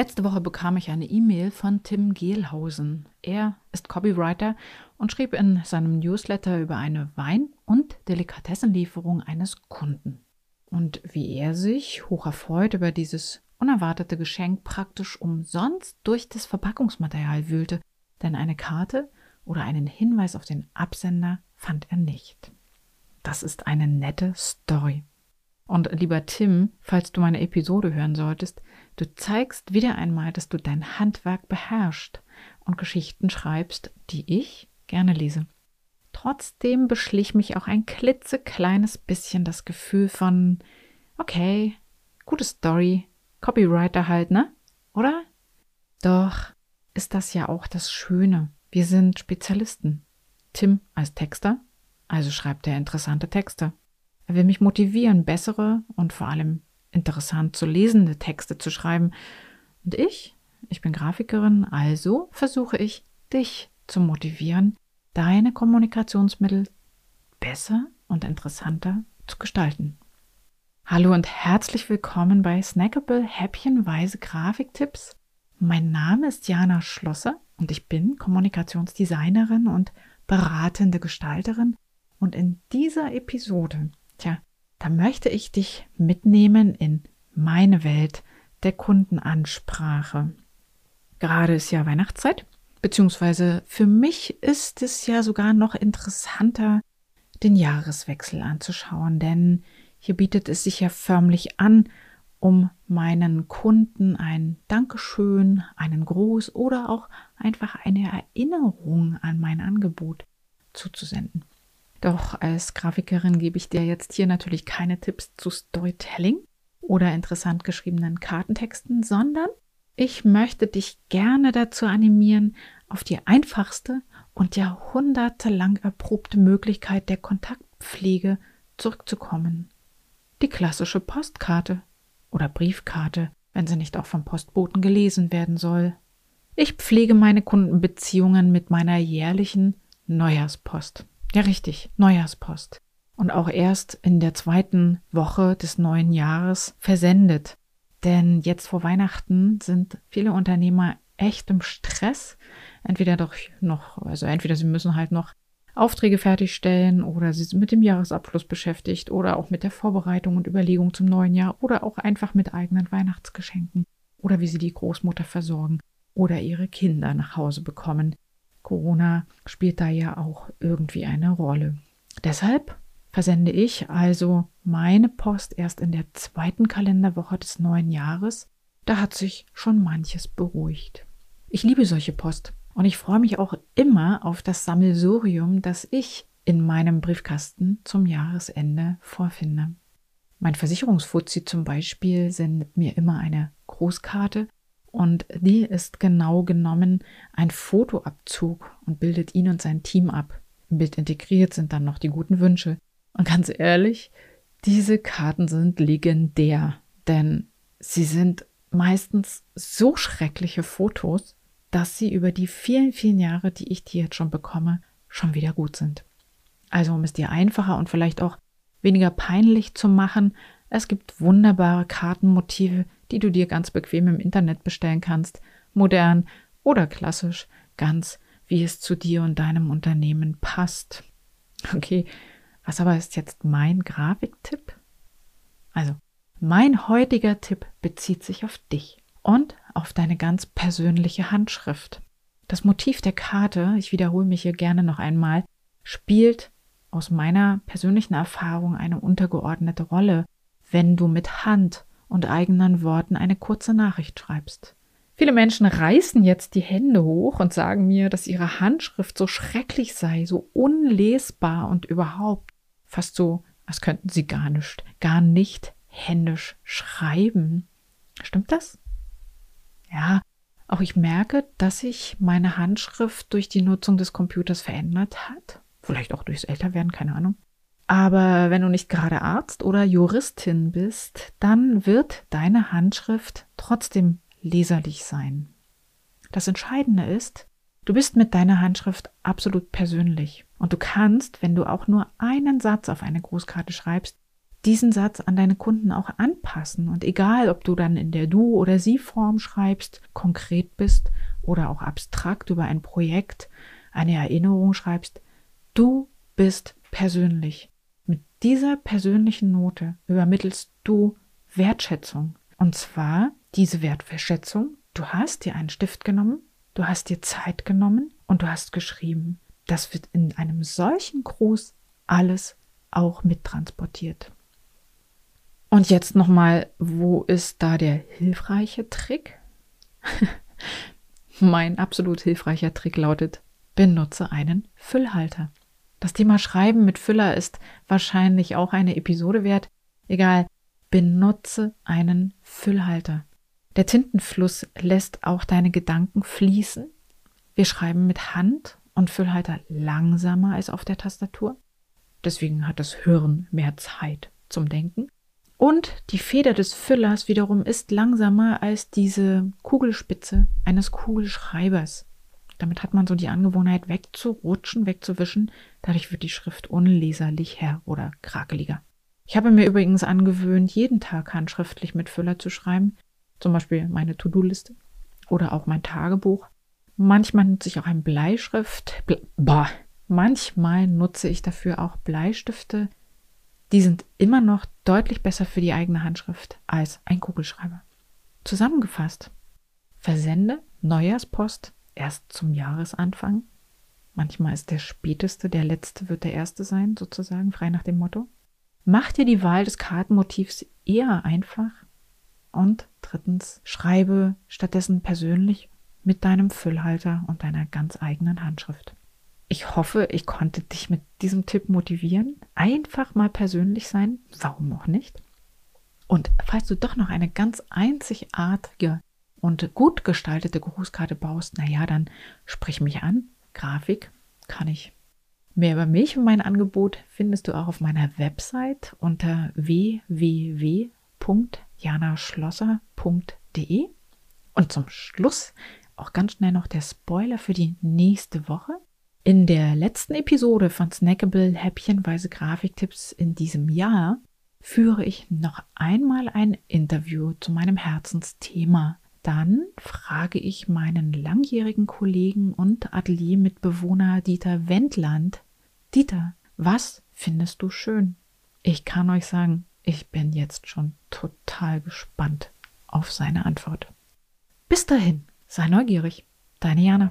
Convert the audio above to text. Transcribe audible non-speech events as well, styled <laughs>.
Letzte Woche bekam ich eine E-Mail von Tim Gehlhausen. Er ist Copywriter und schrieb in seinem Newsletter über eine Wein- und Delikatessenlieferung eines Kunden. Und wie er sich hoch erfreut über dieses unerwartete Geschenk praktisch umsonst durch das Verpackungsmaterial wühlte, denn eine Karte oder einen Hinweis auf den Absender fand er nicht. Das ist eine nette Story. Und lieber Tim, falls du meine Episode hören solltest, du zeigst wieder einmal, dass du dein Handwerk beherrschst und Geschichten schreibst, die ich gerne lese. Trotzdem beschlich mich auch ein klitzekleines bisschen das Gefühl von, okay, gute Story, Copywriter halt, ne? Oder? Doch ist das ja auch das Schöne. Wir sind Spezialisten. Tim als Texter, also schreibt er interessante Texte. Er will mich motivieren, bessere und vor allem interessant zu lesende Texte zu schreiben. Und ich, ich bin Grafikerin, also versuche ich, dich zu motivieren, deine Kommunikationsmittel besser und interessanter zu gestalten. Hallo und herzlich willkommen bei Snackable Häppchenweise Grafiktipps. Mein Name ist Jana Schlosser und ich bin Kommunikationsdesignerin und beratende Gestalterin. Und in dieser Episode Tja, da möchte ich dich mitnehmen in meine Welt der Kundenansprache. Gerade ist ja Weihnachtszeit, beziehungsweise für mich ist es ja sogar noch interessanter, den Jahreswechsel anzuschauen, denn hier bietet es sich ja förmlich an, um meinen Kunden ein Dankeschön, einen Gruß oder auch einfach eine Erinnerung an mein Angebot zuzusenden. Doch als Grafikerin gebe ich dir jetzt hier natürlich keine Tipps zu Storytelling oder interessant geschriebenen Kartentexten, sondern ich möchte dich gerne dazu animieren, auf die einfachste und jahrhundertelang erprobte Möglichkeit der Kontaktpflege zurückzukommen. Die klassische Postkarte oder Briefkarte, wenn sie nicht auch vom Postboten gelesen werden soll. Ich pflege meine Kundenbeziehungen mit meiner jährlichen Neujahrspost. Ja, richtig, Neujahrspost. Und auch erst in der zweiten Woche des neuen Jahres versendet. Denn jetzt vor Weihnachten sind viele Unternehmer echt im Stress. Entweder doch noch, also entweder sie müssen halt noch Aufträge fertigstellen oder sie sind mit dem Jahresabschluss beschäftigt oder auch mit der Vorbereitung und Überlegung zum neuen Jahr oder auch einfach mit eigenen Weihnachtsgeschenken oder wie sie die Großmutter versorgen oder ihre Kinder nach Hause bekommen. Corona spielt da ja auch irgendwie eine Rolle. Deshalb versende ich also meine Post erst in der zweiten Kalenderwoche des neuen Jahres. Da hat sich schon manches beruhigt. Ich liebe solche Post und ich freue mich auch immer auf das Sammelsurium, das ich in meinem Briefkasten zum Jahresende vorfinde. Mein Versicherungsfuzzi zum Beispiel sendet mir immer eine Großkarte und die ist genau genommen ein Fotoabzug und bildet ihn und sein Team ab. Im Bild integriert sind dann noch die guten Wünsche. Und ganz ehrlich, diese Karten sind legendär, denn sie sind meistens so schreckliche Fotos, dass sie über die vielen, vielen Jahre, die ich die jetzt schon bekomme, schon wieder gut sind. Also um es dir einfacher und vielleicht auch weniger peinlich zu machen, es gibt wunderbare Kartenmotive, die du dir ganz bequem im Internet bestellen kannst, modern oder klassisch, ganz wie es zu dir und deinem Unternehmen passt. Okay, was aber ist jetzt mein Grafiktipp? Also, mein heutiger Tipp bezieht sich auf dich und auf deine ganz persönliche Handschrift. Das Motiv der Karte, ich wiederhole mich hier gerne noch einmal, spielt aus meiner persönlichen Erfahrung eine untergeordnete Rolle, wenn du mit Hand und eigenen Worten eine kurze Nachricht schreibst. Viele Menschen reißen jetzt die Hände hoch und sagen mir, dass ihre Handschrift so schrecklich sei, so unlesbar und überhaupt fast so, als könnten sie gar nicht, gar nicht händisch schreiben. Stimmt das? Ja, auch ich merke, dass sich meine Handschrift durch die Nutzung des Computers verändert hat. Vielleicht auch durchs Älterwerden, keine Ahnung. Aber wenn du nicht gerade Arzt oder Juristin bist, dann wird deine Handschrift trotzdem leserlich sein. Das Entscheidende ist, du bist mit deiner Handschrift absolut persönlich. Und du kannst, wenn du auch nur einen Satz auf eine Grußkarte schreibst, diesen Satz an deine Kunden auch anpassen. Und egal, ob du dann in der Du- oder Sie-Form schreibst, konkret bist oder auch abstrakt über ein Projekt, eine Erinnerung schreibst, du bist persönlich. Dieser persönlichen Note übermittelst du Wertschätzung. Und zwar diese Wertschätzung, du hast dir einen Stift genommen, du hast dir Zeit genommen und du hast geschrieben. Das wird in einem solchen Gruß alles auch mittransportiert. Und jetzt nochmal, wo ist da der hilfreiche Trick? <laughs> mein absolut hilfreicher Trick lautet, benutze einen Füllhalter. Das Thema Schreiben mit Füller ist wahrscheinlich auch eine Episode wert. Egal, benutze einen Füllhalter. Der Tintenfluss lässt auch deine Gedanken fließen. Wir schreiben mit Hand und Füllhalter langsamer als auf der Tastatur. Deswegen hat das Hirn mehr Zeit zum Denken. Und die Feder des Füllers wiederum ist langsamer als diese Kugelspitze eines Kugelschreibers. Damit hat man so die Angewohnheit wegzurutschen, wegzuwischen. Dadurch wird die Schrift unleserlicher oder krakeliger. Ich habe mir übrigens angewöhnt, jeden Tag handschriftlich mit Füller zu schreiben. Zum Beispiel meine To-Do-Liste oder auch mein Tagebuch. Manchmal nutze ich auch ein Bleischrift. Ble. Manchmal nutze ich dafür auch Bleistifte die sind immer noch deutlich besser für die eigene Handschrift als ein Kugelschreiber. Zusammengefasst, versende Neujahrspost erst zum Jahresanfang. Manchmal ist der späteste, der letzte wird der erste sein, sozusagen, frei nach dem Motto. Mach dir die Wahl des Kartenmotivs eher einfach. Und drittens, schreibe stattdessen persönlich mit deinem Füllhalter und deiner ganz eigenen Handschrift. Ich hoffe, ich konnte dich mit diesem Tipp motivieren. Einfach mal persönlich sein. Warum auch nicht? Und falls du doch noch eine ganz einzigartige und gut gestaltete Grußkarte baust, naja, dann sprich mich an. Grafik kann ich. Mehr über mich und mein Angebot findest du auch auf meiner Website unter www.janaschlosser.de. Und zum Schluss auch ganz schnell noch der Spoiler für die nächste Woche. In der letzten Episode von Snackable Häppchenweise Grafiktipps in diesem Jahr führe ich noch einmal ein Interview zu meinem Herzensthema. Dann frage ich meinen langjährigen Kollegen und Ateliermitbewohner Dieter Wendland, Dieter, was findest du schön? Ich kann euch sagen, ich bin jetzt schon total gespannt auf seine Antwort. Bis dahin, sei neugierig. Deine Jana.